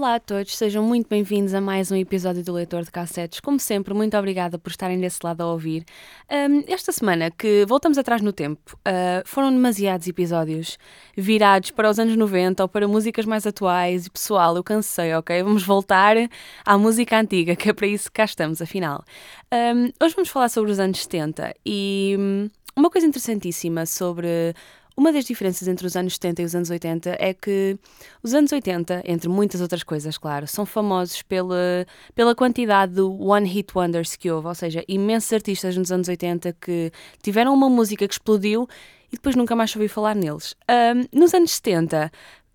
Olá a todos, sejam muito bem-vindos a mais um episódio do Leitor de Cassetes. Como sempre, muito obrigada por estarem desse lado a ouvir. Ahm, esta semana que voltamos atrás no tempo, ah, foram demasiados episódios virados para os anos 90 ou para músicas mais atuais e pessoal, eu cansei, ok? Vamos voltar à música antiga, que é para isso que cá estamos, afinal. Ahm, hoje vamos falar sobre os anos 70 e hum, uma coisa interessantíssima sobre uma das diferenças entre os anos 70 e os anos 80 é que os anos 80, entre muitas outras coisas, claro, são famosos pela, pela quantidade de one-hit wonders que houve, ou seja, imensos artistas nos anos 80 que tiveram uma música que explodiu e depois nunca mais ouvi falar neles. Ahm, nos anos 70,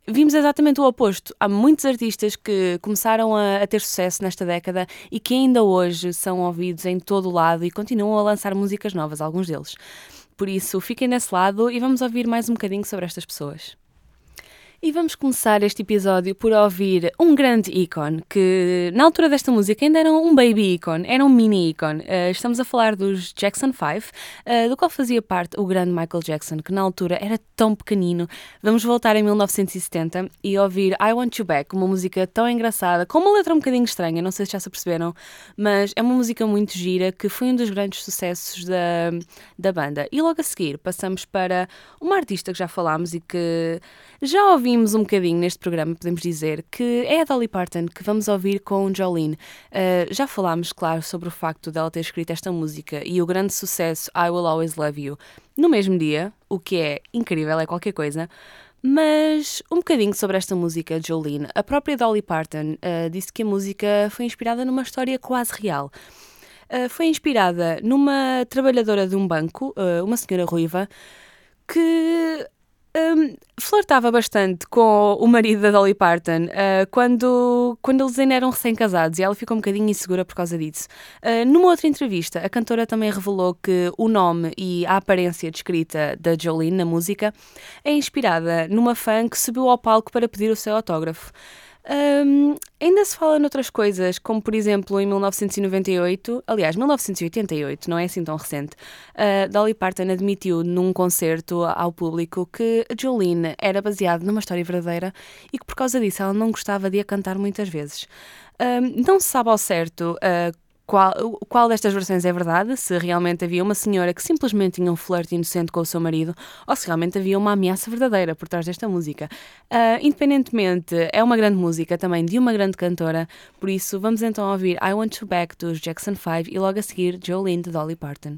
vimos exatamente o oposto. Há muitos artistas que começaram a, a ter sucesso nesta década e que ainda hoje são ouvidos em todo o lado e continuam a lançar músicas novas, alguns deles. Por isso, fiquem desse lado e vamos ouvir mais um bocadinho sobre estas pessoas. E vamos começar este episódio por ouvir um grande ícone, que na altura desta música ainda era um baby ícone, era um mini ícone. Uh, estamos a falar dos Jackson 5, uh, do qual fazia parte o grande Michael Jackson, que na altura era tão pequenino. Vamos voltar em 1970 e ouvir I Want You Back, uma música tão engraçada, com uma letra um bocadinho estranha, não sei se já se perceberam, mas é uma música muito gira que foi um dos grandes sucessos da, da banda. E logo a seguir passamos para uma artista que já falámos e que já ouvimos um bocadinho neste programa, podemos dizer, que é a Dolly Parton, que vamos ouvir com Jolene. Uh, já falámos, claro, sobre o facto dela ter escrito esta música e o grande sucesso I Will Always Love You no mesmo dia, o que é incrível, é qualquer coisa. Mas um bocadinho sobre esta música, Jolene. A própria Dolly Parton uh, disse que a música foi inspirada numa história quase real. Uh, foi inspirada numa trabalhadora de um banco, uh, uma senhora ruiva, que um, flertava bastante com o marido da Dolly Parton uh, quando, quando eles ainda eram recém-casados e ela ficou um bocadinho insegura por causa disso. Uh, numa outra entrevista, a cantora também revelou que o nome e a aparência descrita da Jolene na música é inspirada numa fã que subiu ao palco para pedir o seu autógrafo. Um, ainda se fala noutras coisas, como por exemplo em 1998, aliás, 1988, não é assim tão recente, uh, Dolly Parton admitiu num concerto ao público que a Jolene era baseada numa história verdadeira e que por causa disso ela não gostava de a cantar muitas vezes. Um, não se sabe ao certo uh, qual, qual destas versões é verdade, se realmente havia uma senhora que simplesmente tinha um flerte inocente com o seu marido, ou se realmente havia uma ameaça verdadeira por trás desta música. Uh, independentemente, é uma grande música também de uma grande cantora, por isso vamos então ouvir I Want You Back dos Jackson 5 e logo a seguir Jolene de Dolly Parton.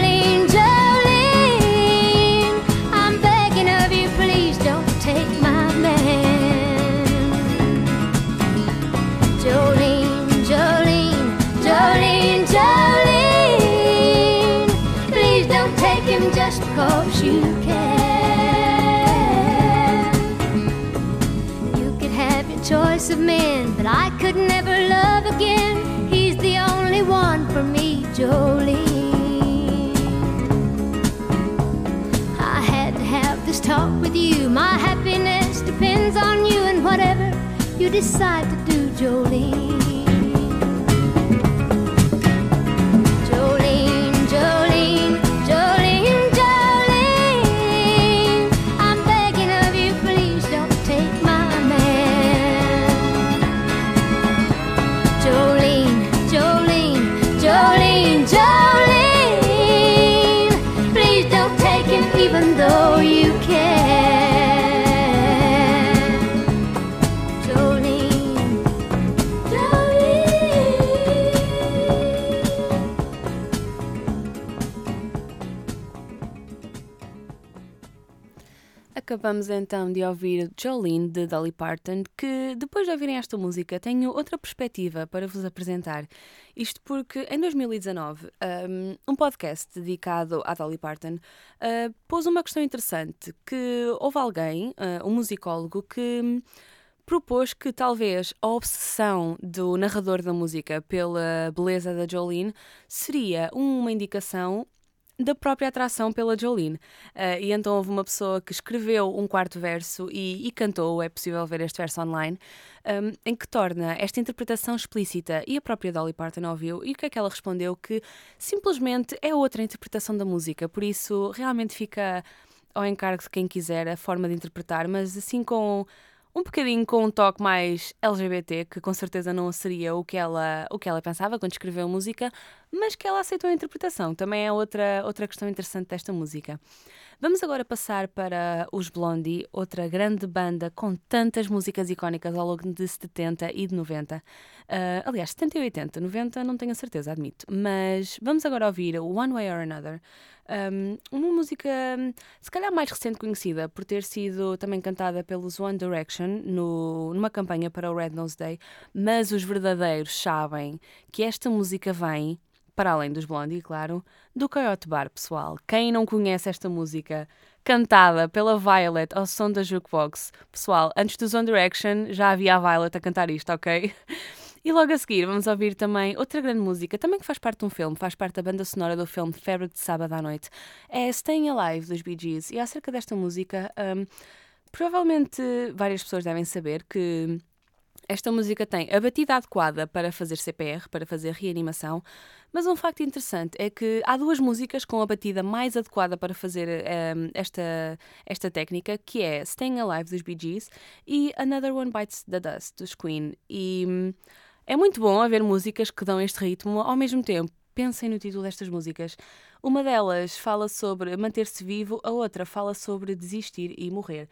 Jolene. I had to have this talk with you. My happiness depends on you and whatever you decide to do, Jolene. Acabamos então de ouvir Jolene de Dolly Parton, que depois de ouvirem esta música tenho outra perspectiva para vos apresentar. Isto porque em 2019 um, um podcast dedicado à Dolly Parton uh, pôs uma questão interessante, que houve alguém, uh, um musicólogo, que hum, propôs que talvez a obsessão do narrador da música pela beleza da Jolene seria uma indicação da própria atração pela Jolene. Ah, e então houve uma pessoa que escreveu um quarto verso e, e cantou, é possível ver este verso online, um, em que torna esta interpretação explícita e a própria Dolly Parton ouviu e o que é que ela respondeu? Que simplesmente é outra interpretação da música, por isso realmente fica ao encargo de quem quiser a forma de interpretar, mas assim com um bocadinho com um toque mais LGBT, que com certeza não seria o que ela, o que ela pensava quando escreveu música, mas que ela aceitou a interpretação. Também é outra, outra questão interessante desta música. Vamos agora passar para os Blondie, outra grande banda com tantas músicas icónicas ao longo de 70 e de 90. Ah, aliás, 70 e 80, 90 não tenho a certeza, admito. Mas vamos agora ouvir One Way or Another. Um, uma música se calhar mais recente conhecida por ter sido também cantada pelos One Direction no, numa campanha para o Red Nose Day, mas os verdadeiros sabem que esta música vem, para além dos Blondie, claro, do Coyote Bar, pessoal. Quem não conhece esta música cantada pela Violet ao som da Jukebox, pessoal, antes dos One Direction já havia a Violet a cantar isto, ok? E logo a seguir vamos ouvir também outra grande música, também que faz parte de um filme, faz parte da banda sonora do filme Febre de Sábado à Noite. É Staying Alive dos Bee Gees. E acerca desta música, hum, provavelmente várias pessoas devem saber que esta música tem a batida adequada para fazer CPR, para fazer reanimação, mas um facto interessante é que há duas músicas com a batida mais adequada para fazer hum, esta, esta técnica, que é Staying Alive dos Bee Gees e Another One Bites the Dust dos Queen. E hum, é muito bom haver músicas que dão este ritmo ao mesmo tempo. Pensem no título destas músicas. Uma delas fala sobre manter-se vivo, a outra fala sobre desistir e morrer.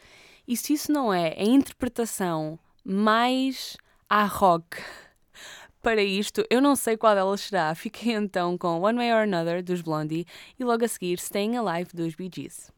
E se isso não é a interpretação mais à rock para isto, eu não sei qual delas será. Fiquei então com One Way or Another dos Blondie e logo a seguir Staying Alive dos Bee Gees.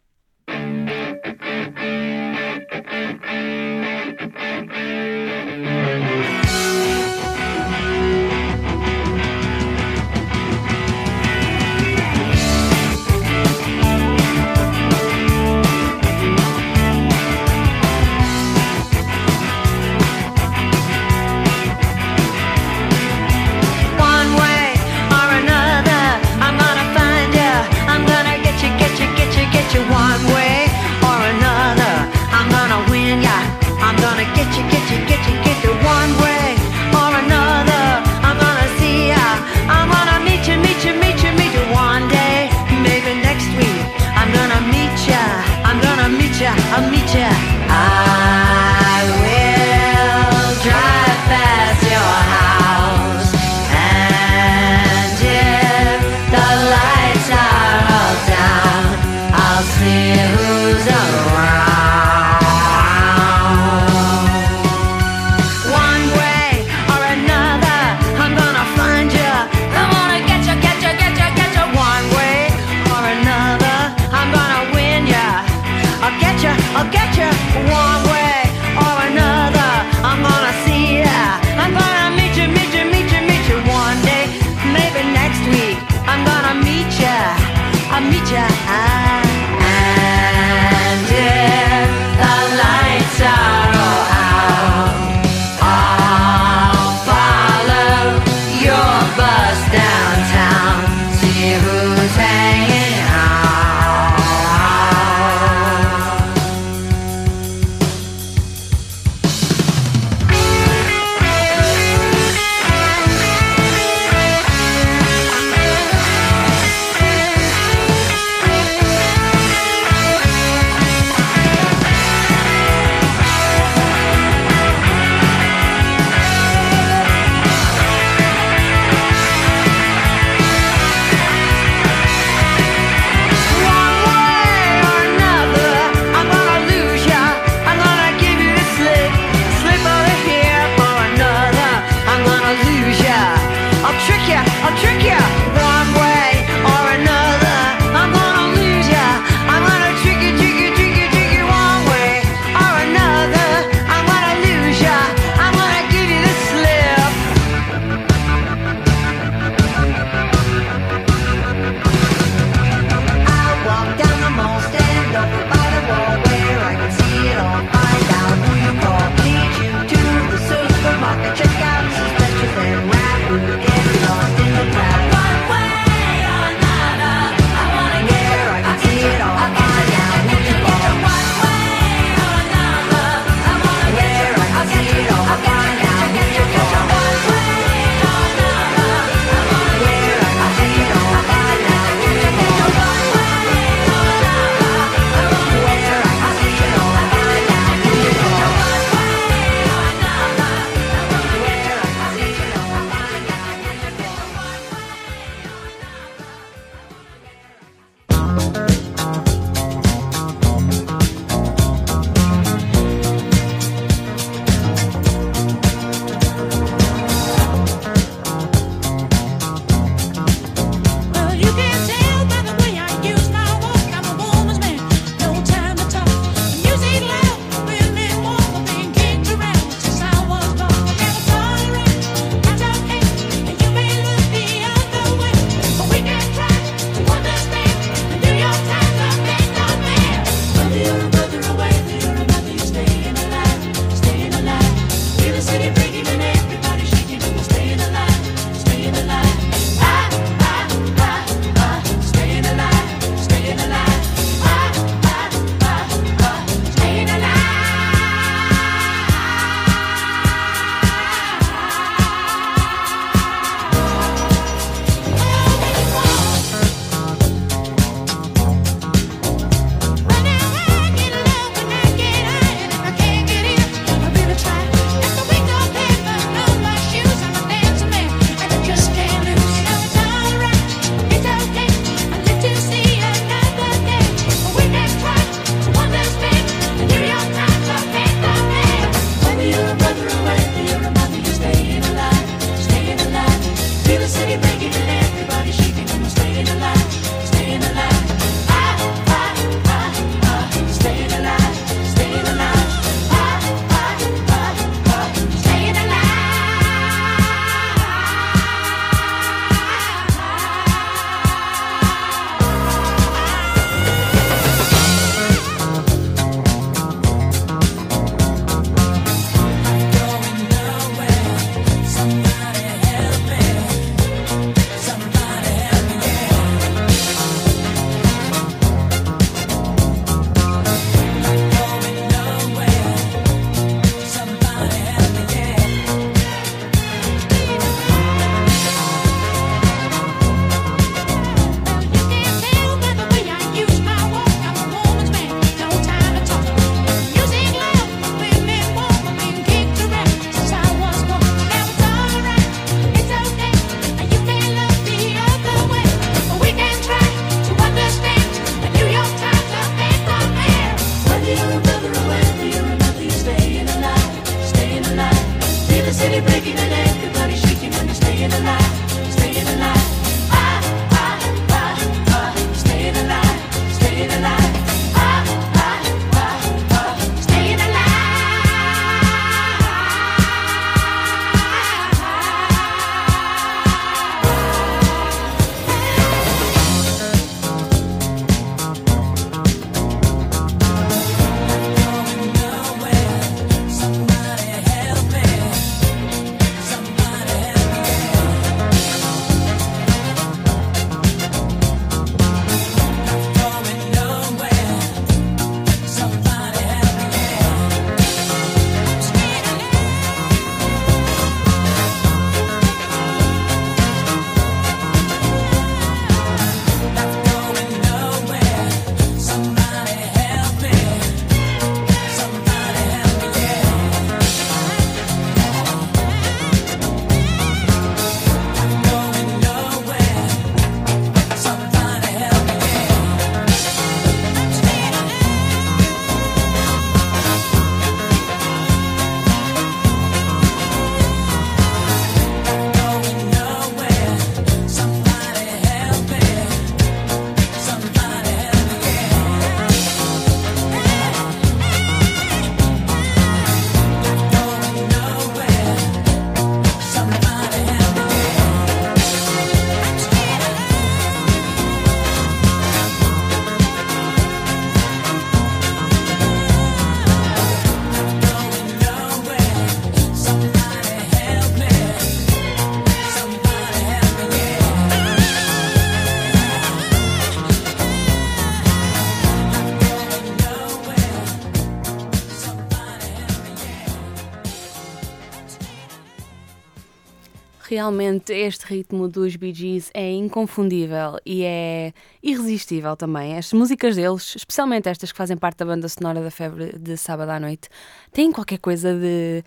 Realmente este ritmo dos Bee Gees é inconfundível e é irresistível também. As músicas deles, especialmente estas que fazem parte da banda sonora da Febre de Sábado à Noite, têm qualquer coisa de,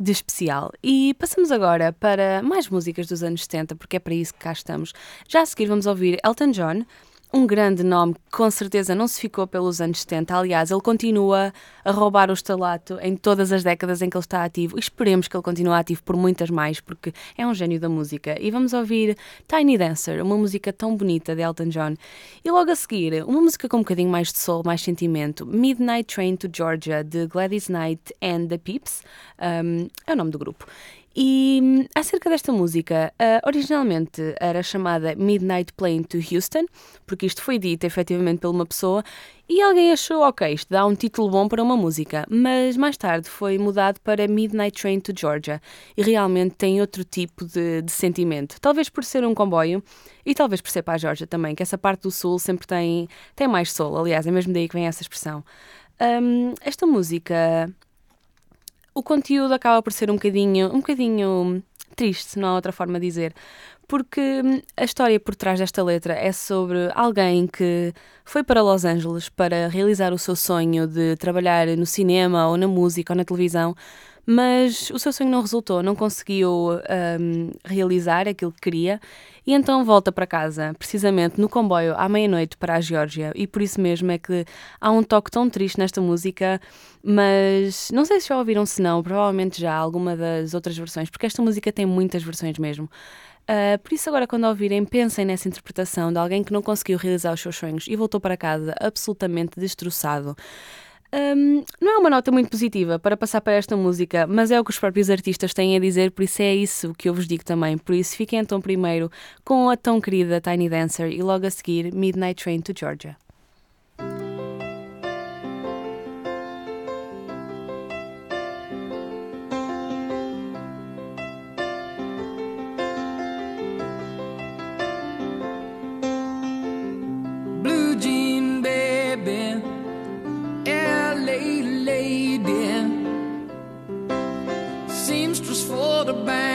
de especial. E passamos agora para mais músicas dos anos 70, porque é para isso que cá estamos. Já a seguir vamos ouvir Elton John, um grande nome que com certeza não se ficou pelos anos 70. Aliás, ele continua a roubar o estalato em todas as décadas em que ele está ativo. E esperemos que ele continue ativo por muitas mais, porque é um gênio da música. E vamos ouvir Tiny Dancer, uma música tão bonita de Elton John. E logo a seguir, uma música com um bocadinho mais de soul, mais sentimento, Midnight Train to Georgia, de Gladys Knight and the Peeps. Um, é o nome do grupo. E hum, acerca desta música, ah, originalmente era chamada Midnight Plane to Houston, porque isto foi dito efetivamente por uma pessoa e alguém achou, ok, isto dá um título bom para uma música, mas mais tarde foi mudado para Midnight Train to Georgia e realmente tem outro tipo de, de sentimento. Talvez por ser um comboio e talvez por ser para a Georgia também, que essa parte do sul sempre tem, tem mais sol, aliás, é mesmo daí que vem essa expressão. Hum, esta música o conteúdo acaba por ser um bocadinho, um bocadinho triste, não há outra forma de dizer. Porque hum, a história por trás desta letra é sobre alguém que foi para Los Angeles para realizar o seu sonho de trabalhar no cinema ou na música ou na televisão, mas o seu sonho não resultou, não conseguiu hum, realizar aquilo que queria e então volta para casa, precisamente no comboio à meia-noite para a Geórgia. E por isso mesmo é que há um toque tão triste nesta música, mas não sei se já ouviram, se não, provavelmente já alguma das outras versões, porque esta música tem muitas versões mesmo. Uh, por isso, agora, quando ouvirem, pensem nessa interpretação de alguém que não conseguiu realizar os seus sonhos e voltou para casa absolutamente destroçado. Um, não é uma nota muito positiva para passar para esta música, mas é o que os próprios artistas têm a dizer, por isso é isso que eu vos digo também. Por isso, fiquem então primeiro com a tão querida Tiny Dancer e logo a seguir Midnight Train to Georgia. The band,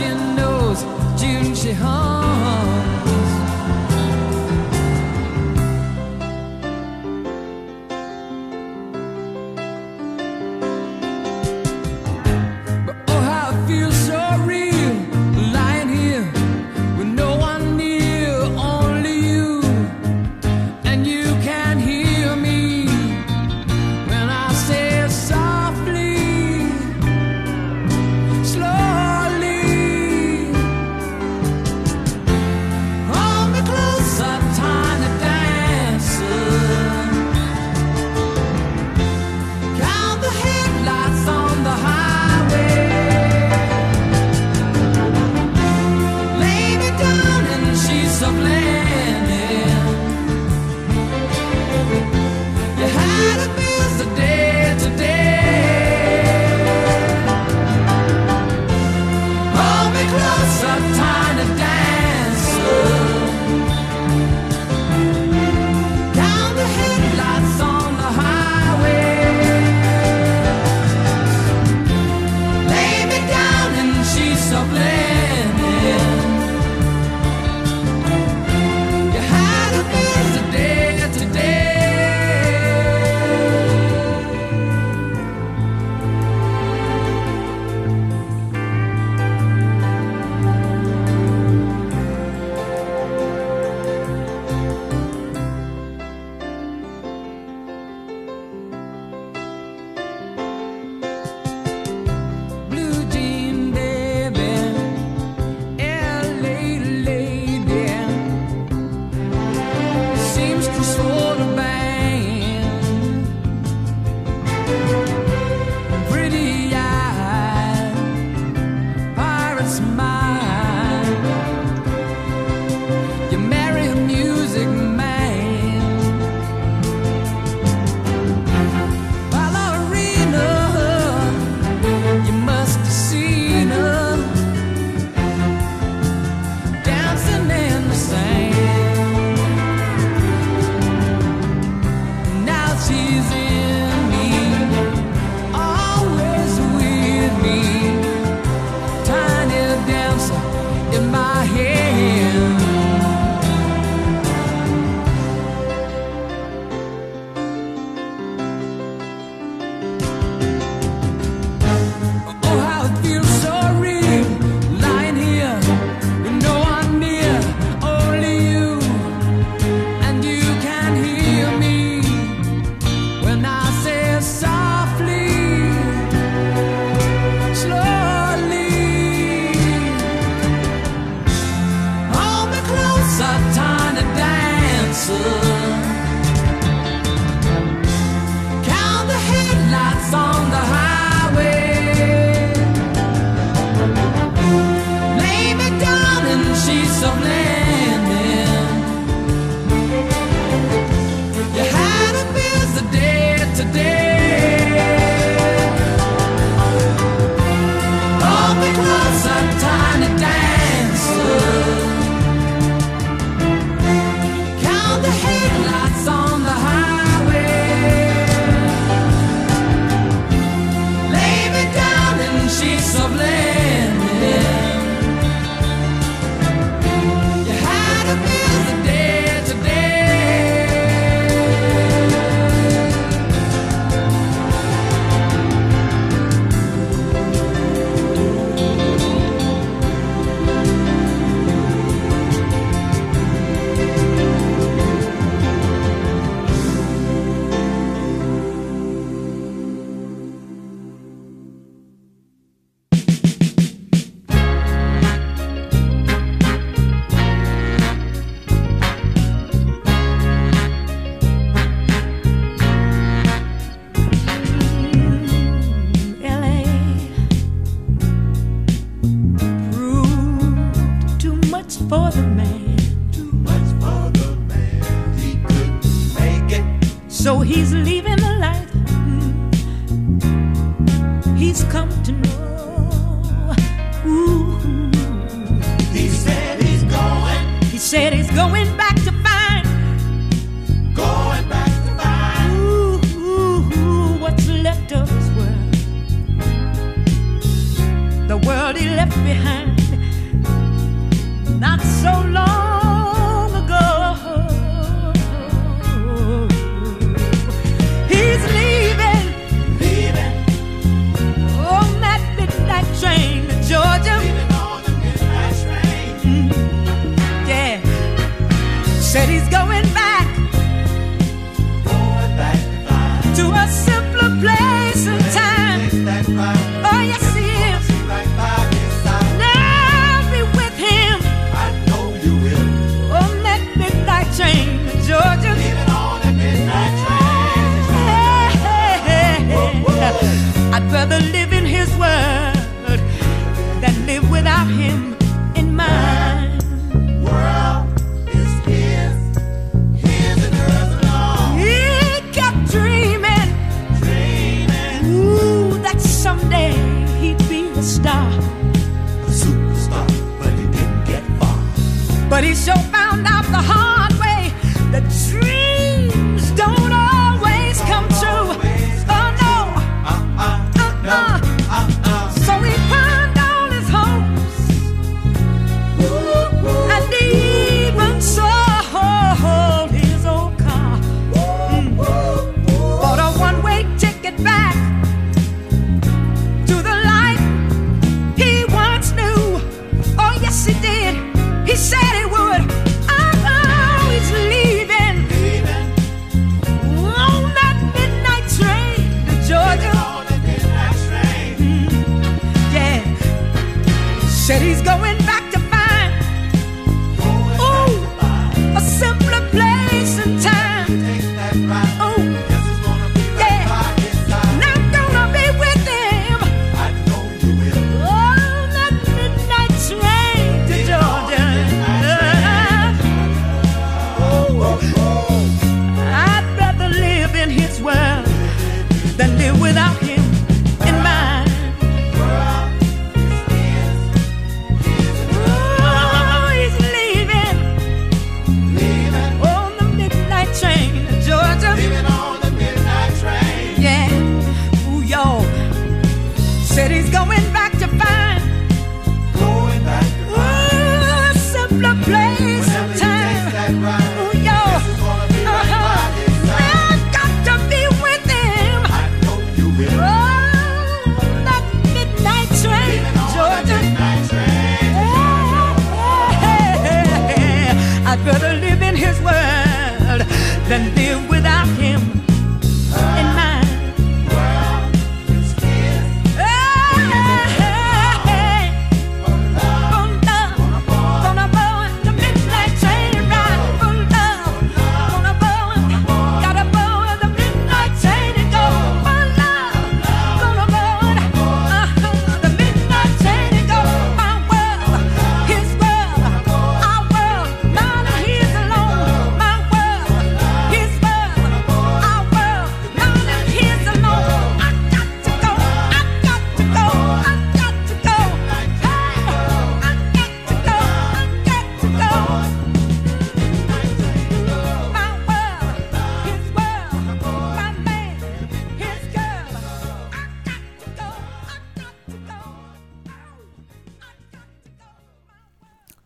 she knows June she hung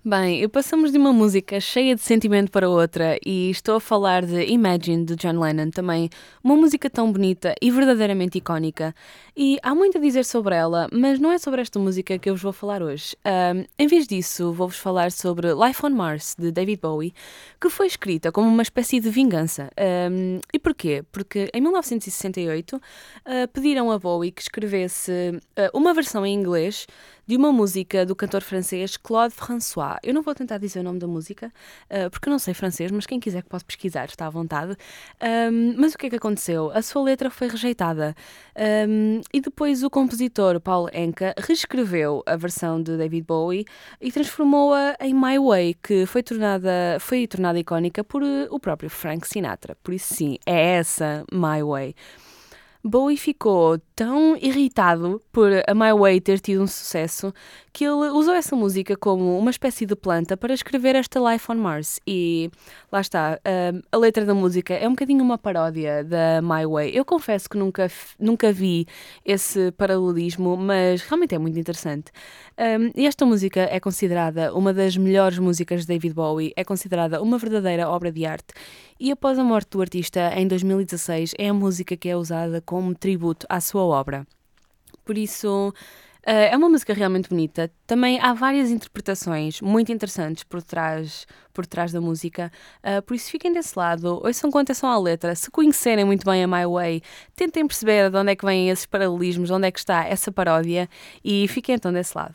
Bem, passamos de uma música cheia de sentimento para outra e estou a falar de Imagine de John Lennon, também uma música tão bonita e verdadeiramente icónica. E há muito a dizer sobre ela, mas não é sobre esta música que eu vos vou falar hoje. Um, em vez disso, vou-vos falar sobre Life on Mars de David Bowie, que foi escrita como uma espécie de vingança. Um, e porquê? Porque em 1968 uh, ah, pediram a Bowie que escrevesse uh, uma versão em inglês de uma música do cantor francês Claude François. Eu não vou tentar dizer o nome da música, uh, porque eu não sei francês, mas quem quiser que pode pesquisar, está à vontade. Um, mas o que é que aconteceu? A sua letra foi rejeitada. Um, e depois o compositor Paul Enka reescreveu a versão de David Bowie e transformou-a em My Way, que foi tornada, foi tornada icónica por eh, o próprio Frank Sinatra. Por isso, sim, é essa My Way. Bowie ficou tão irritado por a My Way ter tido um sucesso que ele usou essa música como uma espécie de planta para escrever esta Life on Mars. E lá está, hum, a letra da música é um bocadinho uma paródia da My Way. Eu confesso que nunca, nunca vi esse paralelismo, mas realmente é muito interessante. Hum, e esta música é considerada uma das melhores músicas de David Bowie, é considerada uma verdadeira obra de arte. E após a morte do artista, em 2016, é a música que é usada como tributo à sua obra. Por isso, eh, é uma música realmente bonita. Também há várias interpretações muito interessantes por trás, por trás da música. Eh, por isso, fiquem desse lado, ouçam com atenção à letra. Se conhecerem muito bem a My Way, tentem perceber de onde é que vêm esses paralelismos, de onde é que está essa paródia e fiquem então desse lado.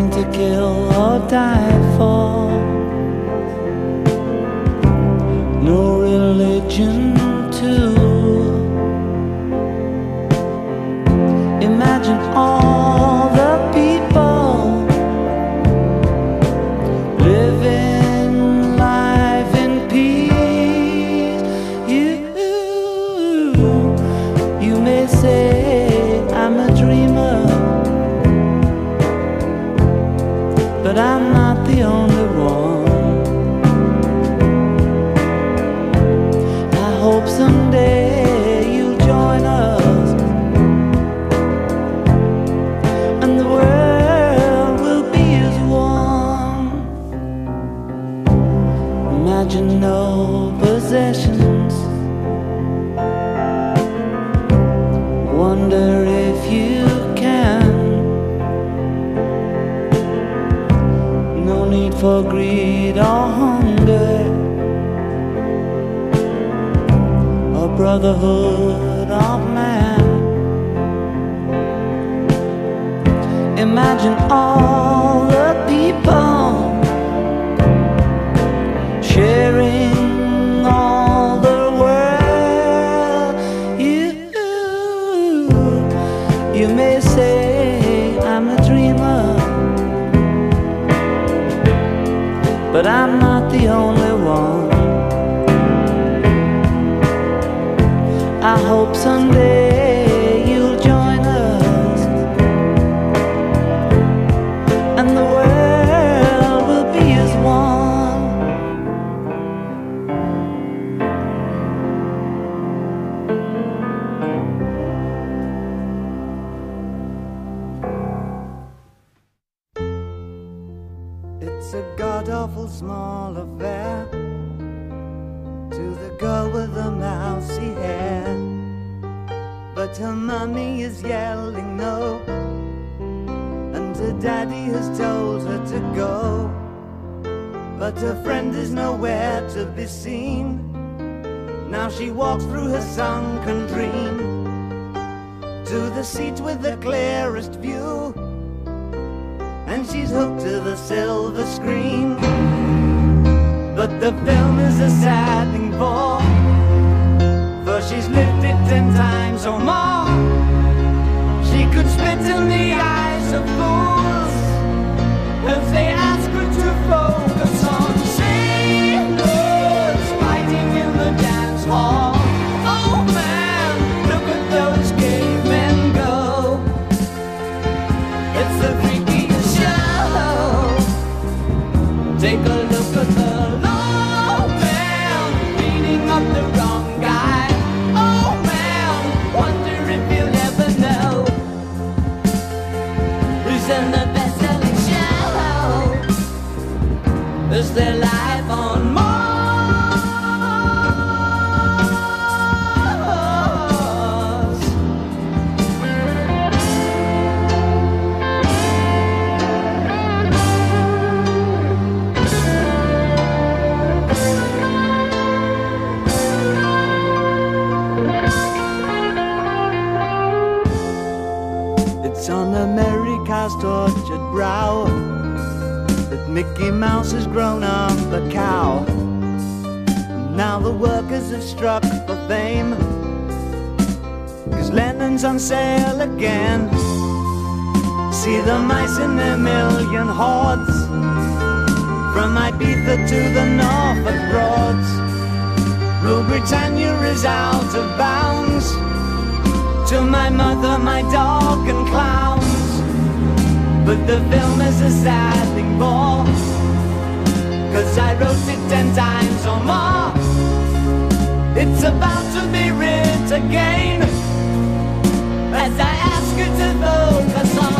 To kill or die for. No religion too. Imagine all Mickey has grown up a cow. Now the workers have struck for fame. Cause Lennon's on sale again. See the mice in their million hordes. From Ibiza to the Norfolk Broads. Rule Britannia is out of bounds to my mother, my dog, and clowns. But the film is a sad thing more. Cause I wrote it ten times or more. It's about to be writ again. As I ask you to focus on sailors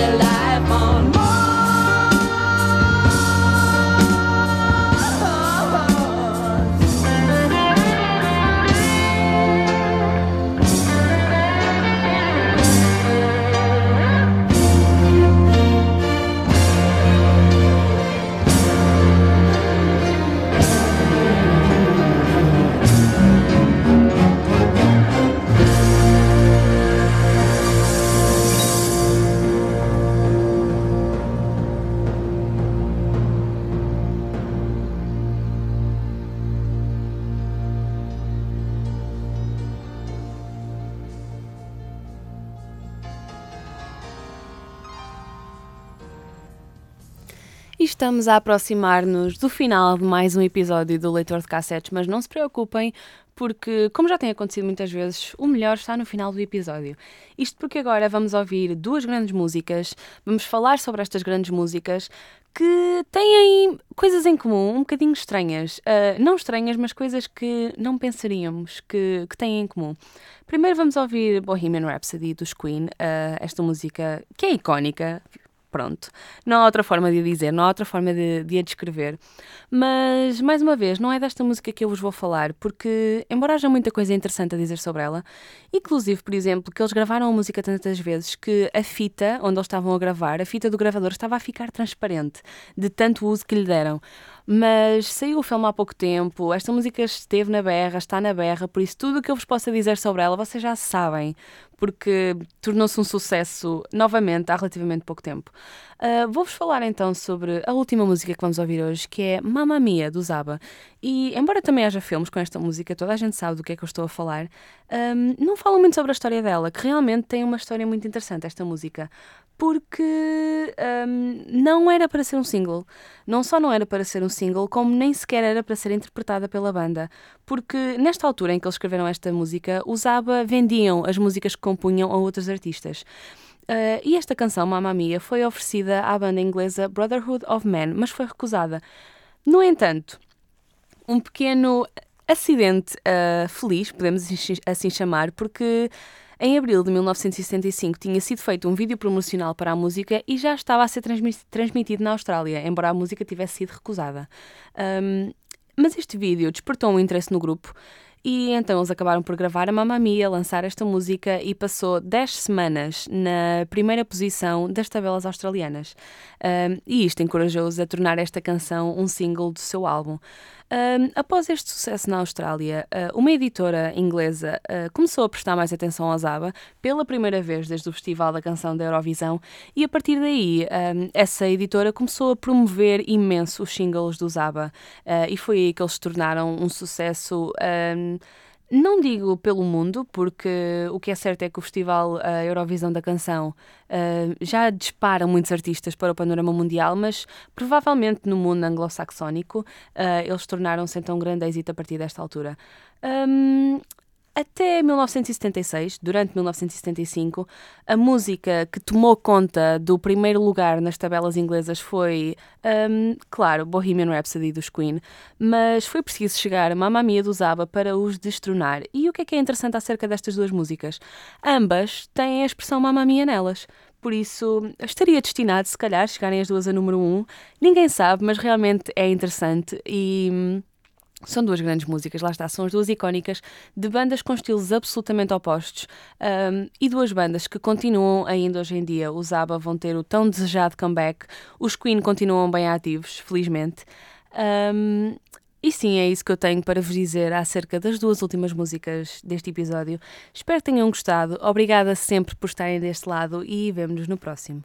de la estamos a aproximar-nos do final de mais um episódio do Leitor de Cassetes, mas não se preocupem, porque, como já tem acontecido muitas vezes, o melhor está no final do episódio. Isto porque agora vamos ouvir duas grandes músicas, vamos falar sobre estas grandes músicas que têm coisas em comum, um bocadinho estranhas. Ah, não estranhas, mas coisas que não pensaríamos que, que têm em comum. Primeiro vamos ouvir Bohemian Rhapsody dos Queen, ah, esta música que é icónica, Pronto. Não há outra forma de a dizer, não há outra forma de, de a descrever. Mas, mais uma vez, não é desta música que eu vos vou falar, porque, embora haja muita coisa interessante a dizer sobre ela, inclusive, por exemplo, que eles gravaram a música tantas vezes que a fita onde eles estavam a gravar, a fita do gravador estava a ficar transparente, de tanto uso que lhe deram. Mas saiu o filme há pouco tempo, esta música esteve na berra, está na berra, por isso tudo o que eu vos possa dizer sobre ela vocês já sabem, porque tornou-se um sucesso novamente há relativamente pouco tempo. Ah, Vou-vos falar então sobre a última música que vamos ouvir hoje, que é Mamma Mia, do Zaba. E embora também haja filmes com esta música, toda a gente sabe do que é que eu estou a falar, ahm, não falam muito sobre a história dela, que realmente tem uma história muito interessante, esta música. Porque ahm, não era para ser um single. Não só não era para ser um single, como nem sequer era para ser interpretada pela banda. Porque nesta altura em que eles escreveram esta música, os ABBA vendiam as músicas que compunham a outros artistas. Ah, e esta canção, Mamma Mia, foi oferecida à banda inglesa Brotherhood of Men, mas foi recusada. No entanto, um pequeno acidente ah, feliz, podemos assim- assim chamar, porque em abril de 1975 tinha sido feito um vídeo promocional para a música e já estava a ser transmi- transmitido na Austrália, embora a música tivesse sido recusada. Ahm, mas este vídeo despertou um interesse no grupo E então eles acabaram por gravar a Mamma Mia, lançar esta música e passou 10 semanas na primeira posição das tabelas australianas. Um, e isto encorajou-os a tornar esta canção um single do seu álbum. Um, após este sucesso na Austrália, uh, uma editora inglesa uh, começou a prestar mais atenção ao ABBA pela primeira vez desde o Festival da Canção da Eurovisão e a partir daí um, essa editora começou a promover imenso os singles do ABBA uh, e foi aí que eles se tornaram um sucesso. Um, não digo pelo mundo, porque o que é certo é que o Festival Eurovisão da Canção uh, já dispara muitos artistas para o panorama mundial, mas provavelmente no mundo anglo-saxónico uh, eles tornaram-se então um grande êxito a partir desta altura. Um, até 1976, durante 1975, a música que tomou conta do primeiro lugar nas tabelas inglesas foi, um, claro, Bohemian Rhapsody dos Queen, mas foi preciso chegar a Mamma Mia do Zaba para os destronar. E o que é que é interessante acerca destas duas músicas? Ambas têm a expressão Mamma Mia nelas. Por isso, estaria destinado, se calhar, chegarem as duas a número um. Ninguém sabe, mas realmente é interessante e. são duas grandes músicas, lá está, são as duas icónicas de bandas com estilos absolutamente opostos um, e duas bandas que continuam ainda hoje em dia. Os ABBA vão ter o tão desejado comeback, os Queen continuam bem ativos, felizmente. Um, e sim, é isso que eu tenho para vos dizer acerca das duas últimas músicas deste episódio. Espero que tenham gostado. Obrigada sempre por estarem deste lado e vemo-nos no próximo.